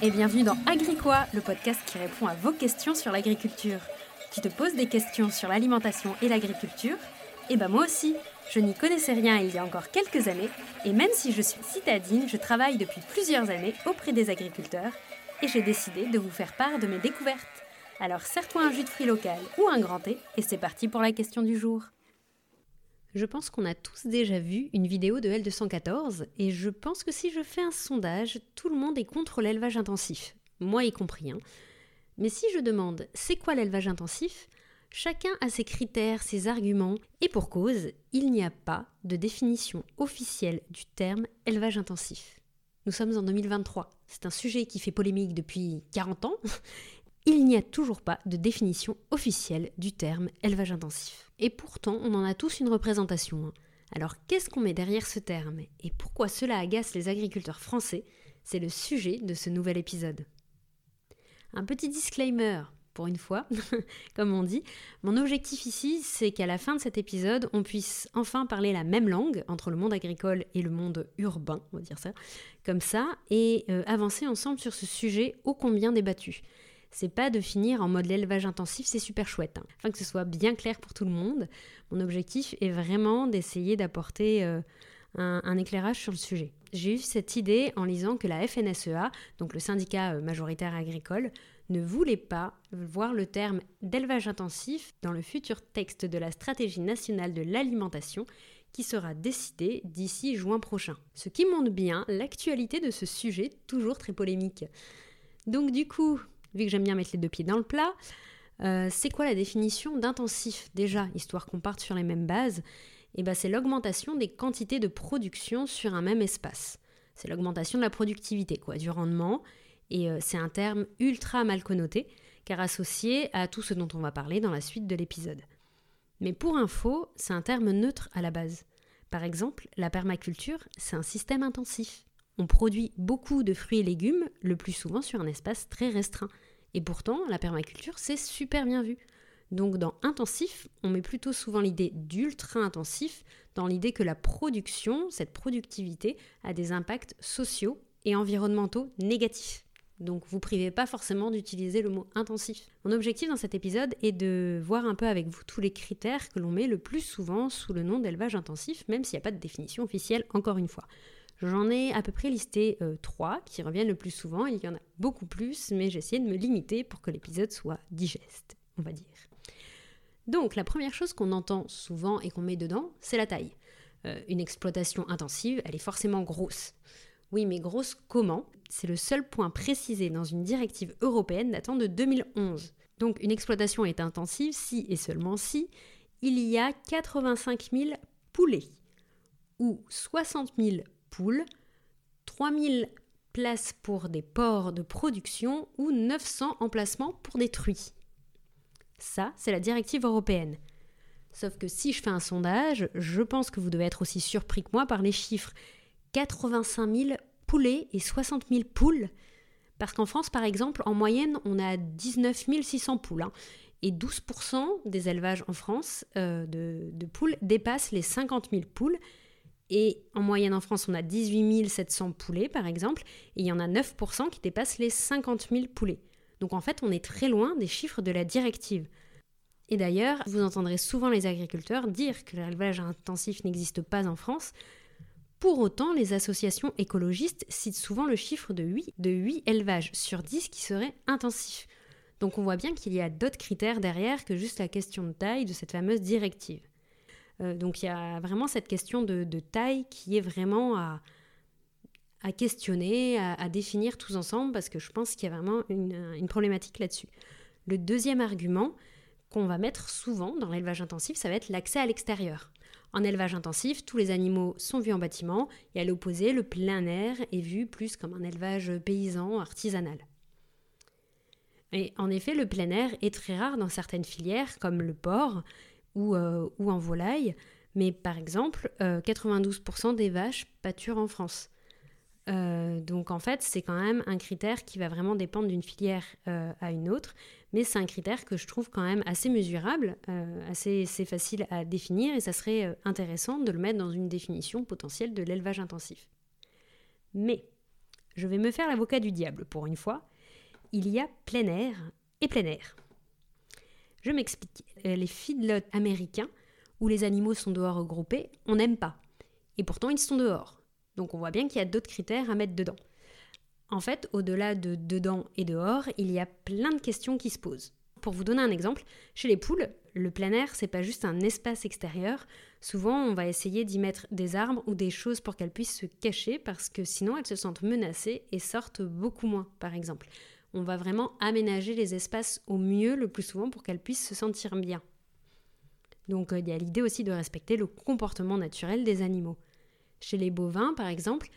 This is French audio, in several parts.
et bienvenue dans Agricois, le podcast qui répond à vos questions sur l'agriculture. Tu te poses des questions sur l'alimentation et l'agriculture Eh ben moi aussi, je n'y connaissais rien il y a encore quelques années, et même si je suis citadine, je travaille depuis plusieurs années auprès des agriculteurs, et j'ai décidé de vous faire part de mes découvertes. Alors serre-toi un jus de fruits local ou un grand thé, et c'est parti pour la question du jour. Je pense qu'on a tous déjà vu une vidéo de L214 et je pense que si je fais un sondage, tout le monde est contre l'élevage intensif, moi y compris. Hein. Mais si je demande c'est quoi l'élevage intensif, chacun a ses critères, ses arguments, et pour cause, il n'y a pas de définition officielle du terme élevage intensif. Nous sommes en 2023, c'est un sujet qui fait polémique depuis 40 ans, il n'y a toujours pas de définition officielle du terme élevage intensif. Et pourtant, on en a tous une représentation. Hein. Alors qu'est-ce qu'on met derrière ce terme? Et pourquoi cela agace les agriculteurs français? C'est le sujet de ce nouvel épisode. Un petit disclaimer, pour une fois, comme on dit. Mon objectif ici, c'est qu'à la fin de cet épisode, on puisse enfin parler la même langue entre le monde agricole et le monde urbain, on va dire ça, comme ça, et euh, avancer ensemble sur ce sujet ô combien débattu c'est pas de finir en mode l'élevage intensif, c'est super chouette. Hein. Afin que ce soit bien clair pour tout le monde, mon objectif est vraiment d'essayer d'apporter euh, un, éclairage sur le sujet. J'ai eu cette idée en lisant que la FNSEA, donc le syndicat euh, majoritaire agricole, ne voulait pas voir le terme d'élevage intensif dans le futur texte de la stratégie nationale de l'alimentation qui sera décidé d'ici juin prochain. Ce qui montre bien l'actualité de ce sujet toujours très polémique. Donc du coup, vu que j'aime bien mettre les deux pieds dans le plat, euh, c'est quoi la définition d'intensif déjà, histoire qu'on parte sur les mêmes bases? Et eh ben, c'est l'augmentation des quantités de production sur un même espace. C'est l'augmentation de la productivité, quoi, du rendement. Et euh, c'est un terme ultra mal connoté, car associé à tout ce dont on va parler dans la suite de l'épisode. Mais pour info, c'est un terme neutre à la base. Par exemple, la permaculture, c'est un système intensif. On produit beaucoup de fruits et légumes, le plus souvent sur un espace très restreint. Et pourtant, la permaculture, c'est super bien vu. Donc dans intensif, on met plutôt souvent l'idée d'ultra intensif, dans l'idée que la production, cette productivité, a des impacts sociaux et environnementaux négatifs. Donc vous privez pas forcément d'utiliser le mot intensif. Mon objectif dans cet épisode est de voir un peu avec vous tous les critères que l'on met le plus souvent sous le nom d'élevage intensif, même s'il n'y a pas de définition officielle, encore une fois. J'en ai à peu près listé euh, trois qui reviennent le plus souvent. Il y en a beaucoup plus, mais j'ai essayé de me limiter pour que l'épisode soit digeste, on va dire. Donc la première chose qu'on entend souvent et qu'on met dedans, c'est la taille. Euh, une exploitation intensive, elle est forcément grosse. Oui, mais grosse comment? C'est le seul point précisé dans une directive européenne datant de 2011. Donc une exploitation est intensive si et seulement si il y a 85 000 poulets ou 60 000 poules, 3000 places pour des porcs de production ou 900 emplacements pour des truies. Ça, c'est la directive européenne. Sauf que si je fais un sondage, je pense que vous devez être aussi surpris que moi par les chiffres. 85 000 poulets et 60 000 poules. Parce qu'en France, par exemple, en moyenne, on a 19 600 poules. Hein. et 12% des élevages en France euh, de, de poules dépassent les 50 000 poules. Et en moyenne en France, on a 18 700 poulets par exemple, et il y en a 9% qui dépassent les 50 000 poulets. Donc en fait, on est très loin des chiffres de la directive. Et d'ailleurs, vous entendrez souvent les agriculteurs dire que l'élevage intensif n'existe pas en France. Pour autant, les associations écologistes citent souvent le chiffre de 8, de 8 élevages sur 10 qui seraient intensifs. Donc on voit bien qu'il y a d'autres critères derrière que juste la question de taille de cette fameuse directive. Euh, donc il y a vraiment cette question de, taille qui est vraiment à, questionner, à, définir tous ensemble, parce que je pense qu'il y a vraiment une, problématique là-dessus. Le deuxième argument qu'on va mettre souvent dans l'élevage intensif, ça va être l'accès à l'extérieur. En élevage intensif, tous les animaux sont vus en bâtiment, et à l'opposé, le plein air est vu plus comme un élevage paysan, artisanal. Et en effet, le plein air est très rare dans certaines filières, comme le porc, euh, ou, en volaille. Mais par exemple, 92% euh, des vaches pâturent en France. Euh, donc en fait, c'est quand même un critère qui va vraiment dépendre d'une filière à une autre, mais c'est un critère que je trouve quand même assez mesurable, assez, assez, facile à définir, et ça serait intéressant de le mettre dans une définition potentielle de l'élevage intensif. Mais je vais me faire l'avocat du diable pour une fois. Il y a plein air et plein air. Je m'explique. Euh, les feedlots américains, où les animaux sont dehors regroupés, on n'aime pas. Et pourtant, ils sont dehors. Donc on voit bien qu'il y a d'autres critères à mettre dedans. En fait, au-delà de dedans et dehors, il y a plein de questions qui se posent. Pour vous donner un exemple, chez les poules, le plein air, c'est pas juste un espace extérieur. Souvent, on va essayer d'y mettre des arbres ou des choses pour qu'elles puissent se cacher parce que sinon elles se sentent menacées et sortent beaucoup moins, par exemple. On va vraiment aménager les espaces au mieux le plus souvent pour qu'elles puissent se sentir bien. Donc euh, il y a l'idée aussi de respecter le comportement naturel des animaux. Chez les bovins, par exemple,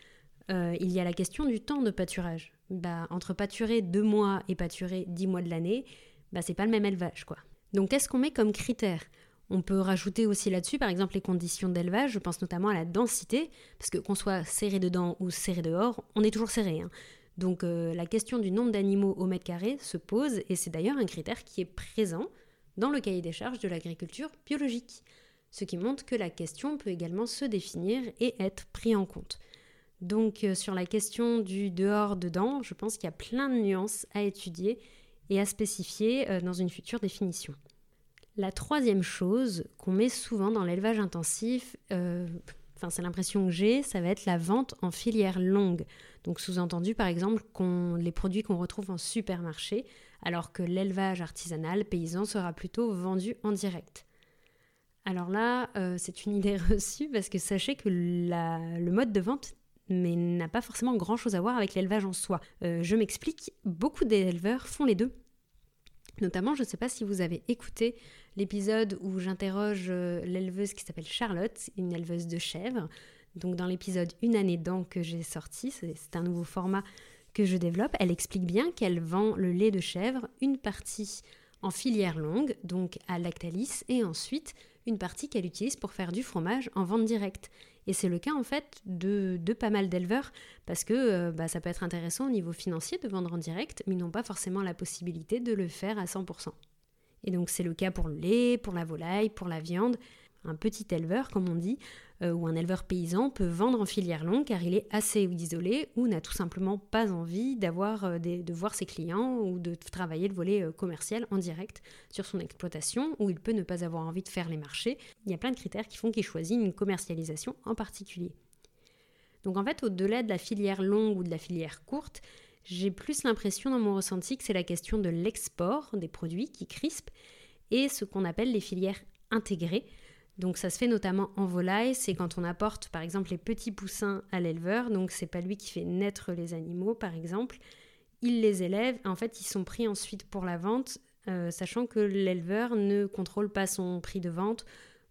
euh, il y a la question du temps de pâturage. Bah, entre pâturer deux mois et pâturer dix mois de l'année, bah, c'est pas le même élevage, quoi. Donc, qu'est-ce qu'on met comme critère On peut rajouter aussi là-dessus, par exemple, les conditions d'élevage. Je pense notamment à la densité, parce que qu'on soit serré dedans ou serré dehors, on est toujours serré. Hein. Donc, euh, la question du nombre d'animaux au mètre carré se pose, et c'est d'ailleurs un critère qui est présent dans le cahier des charges de l'agriculture biologique. Ce qui montre que la question peut également se définir et être pris en compte. Donc euh, sur la question du dehors-dedans, je pense qu'il y a plein de nuances à étudier et à spécifier euh, dans une future définition. La troisième chose qu'on met souvent dans l'élevage intensif, enfin c'est l'impression que j'ai, ça va être la vente en filière longue. Donc sous-entendu par exemple les produits qu'on retrouve en supermarché, alors que l'élevage artisanal paysan sera plutôt vendu en direct. Alors là, c'est une idée reçue parce que sachez que le mode de vente mais n'a pas forcément grand-chose à voir avec l'élevage en soi. Euh, je m'explique, beaucoup d'éleveurs font les deux. Notamment, je ne sais pas si vous avez écouté l'épisode où j'interroge euh, l'éleveuse qui s'appelle Charlotte, une éleveuse de chèvres. Donc dans l'épisode Une année d'an que j'ai sorti, c'est un nouveau format que je développe, elle explique bien qu'elle vend le lait de chèvre, une partie en filière longue, donc à Lactalis, et ensuite une partie qu'elle utilise pour faire du fromage en vente directe. Et c'est le cas en fait de, pas mal d'éleveurs parce que euh, bah, ça peut être intéressant au niveau financier de vendre en direct, mais ils n'ont pas forcément la possibilité de le faire à 100%. Et donc c'est le cas pour le lait, pour la volaille, pour la viande. Un petit éleveur, comme on dit, euh, ou un éleveur paysan peut vendre en filière longue car il est assez isolé ou n'a tout simplement pas envie d'avoir euh, de voir ses clients ou de travailler le volet euh, commercial en direct sur son exploitation ou il peut ne pas avoir envie de faire les marchés. Il y a plein de critères qui font qu'il choisit une commercialisation en particulier. Donc en fait, au-delà de la filière longue ou de la filière courte, j'ai plus l'impression dans mon ressenti que c'est la question de l'export des produits qui crispent et ce qu'on appelle les filières intégrées, donc ça se fait notamment en volaille, c'est quand on apporte par exemple les petits poussins à l'éleveur, donc c'est pas lui qui fait naître les animaux par exemple, il les élève, en fait ils sont pris ensuite pour la vente, euh, sachant que l'éleveur ne contrôle pas son prix de vente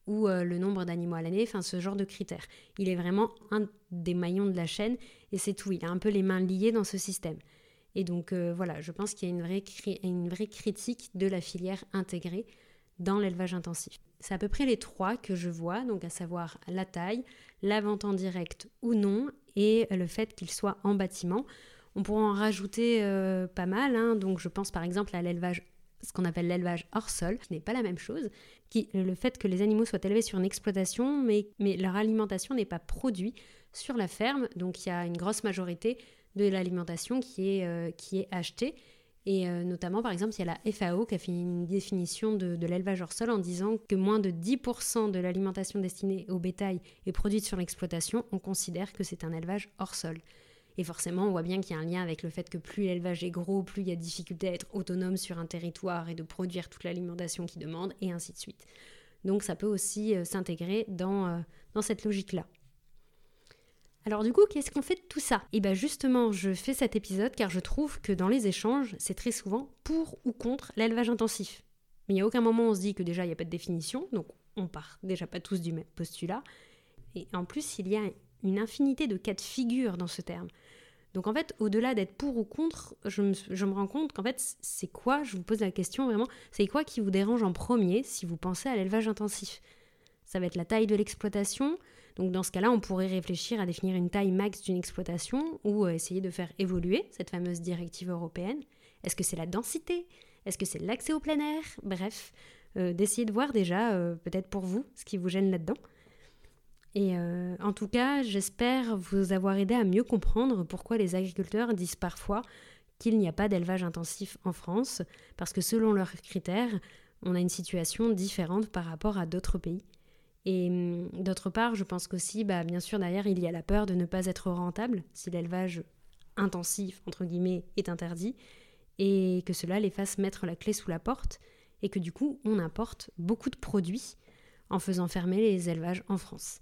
ou euh, le nombre d'animaux à l'année, enfin ce genre de critères. Il est vraiment un des maillons de la chaîne et c'est tout, il a un peu les mains liées dans ce système. Et donc euh, voilà, je pense qu'il y a une vraie, une vraie critique de la filière intégrée dans l'élevage intensif. C'est à peu près les trois que je vois, donc à savoir la taille, la vente en direct ou non, et le fait qu'il soit en bâtiment. On pourrait en rajouter euh, pas mal, hein. donc je pense par exemple à l'élevage, ce qu'on appelle l'élevage hors sol, qui n'est pas la même chose, qui, le fait que les animaux soient élevés sur une exploitation, mais, leur alimentation n'est pas produite sur la ferme, donc il y a une grosse majorité de l'alimentation qui, est euh, qui est achetée et euh, notamment, par exemple, il y a la FAO qui a fait une définition de, l'élevage hors sol en disant que moins de 10% de l'alimentation destinée au bétail est produite sur l'exploitation, on considère que c'est un élevage hors sol. Et forcément, on voit bien qu'il y a un lien avec le fait que plus l'élevage est gros, plus il y a difficulté à être autonome sur un territoire et de produire toute l'alimentation qu'il demande, et ainsi de suite. Donc ça peut aussi euh, s'intégrer dans, euh, dans cette logique-là. Alors du coup, qu'est-ce qu'on fait de tout ça? Et eh bien justement, je fais cet épisode car je trouve que dans les échanges, c'est très souvent pour ou contre l'élevage intensif. Mais il n'y a aucun moment où on se dit que déjà il n'y a pas de définition, donc on part déjà pas tous du même postulat. Et en plus, il y a une infinité de cas de figure dans ce terme. Donc en fait, au-delà d'être pour ou contre, je me, je me rends compte qu'en fait, c'est quoi, je vous pose la question vraiment, c'est quoi qui vous dérange en premier si vous pensez à l'élevage intensif? Ça va être la taille de l'exploitation, donc dans ce cas-là, on pourrait réfléchir à définir une taille max d'une exploitation ou euh, essayer de faire évoluer cette fameuse directive européenne. Est-ce que c'est la densité? Est-ce que c'est l'accès au plein air? Bref, euh, d'essayer de voir déjà, euh, peut-être pour vous, ce qui vous gêne là-dedans. Et en tout cas, j'espère vous avoir aidé à mieux comprendre pourquoi les agriculteurs disent parfois qu'il n'y a pas d'élevage intensif en France, parce que selon leurs critères, on a une situation différente par rapport à d'autres pays. Et hum, d'autre part, je pense qu'aussi, bah, bien sûr, derrière, il y a la peur de ne pas être rentable si l'élevage intensif, entre guillemets, est interdit, et que cela les fasse mettre la clé sous la porte, et que du coup, on importe beaucoup de produits en faisant fermer les élevages en France.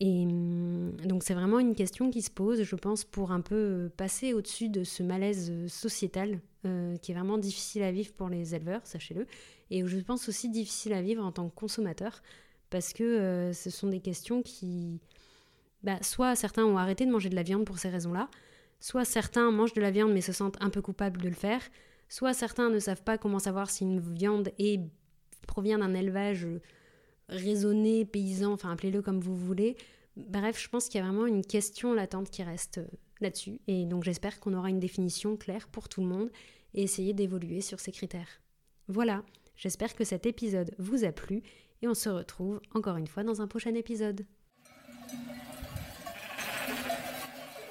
Et hum, donc c'est vraiment une question qui se pose, je pense, pour un peu passer au-dessus de ce malaise sociétal euh, qui est vraiment difficile à vivre pour les éleveurs, sachez-le, et je pense aussi difficile à vivre en tant que consommateur, parce que euh, ce sont des questions qui... Bah, soit certains ont arrêté de manger de la viande pour ces raisons-là, soit certains mangent de la viande mais se sentent un peu coupables de le faire, soit certains ne savent pas comment savoir si une viande provient d'un élevage raisonné, paysan, enfin appelez-le comme vous voulez. Bref, je pense qu'il y a vraiment une question latente qui reste euh, là-dessus. Et donc j'espère qu'on aura une définition claire pour tout le monde et essayer d'évoluer sur ces critères. Voilà, j'espère que cet épisode vous a plu et on se retrouve encore une fois dans un prochain épisode.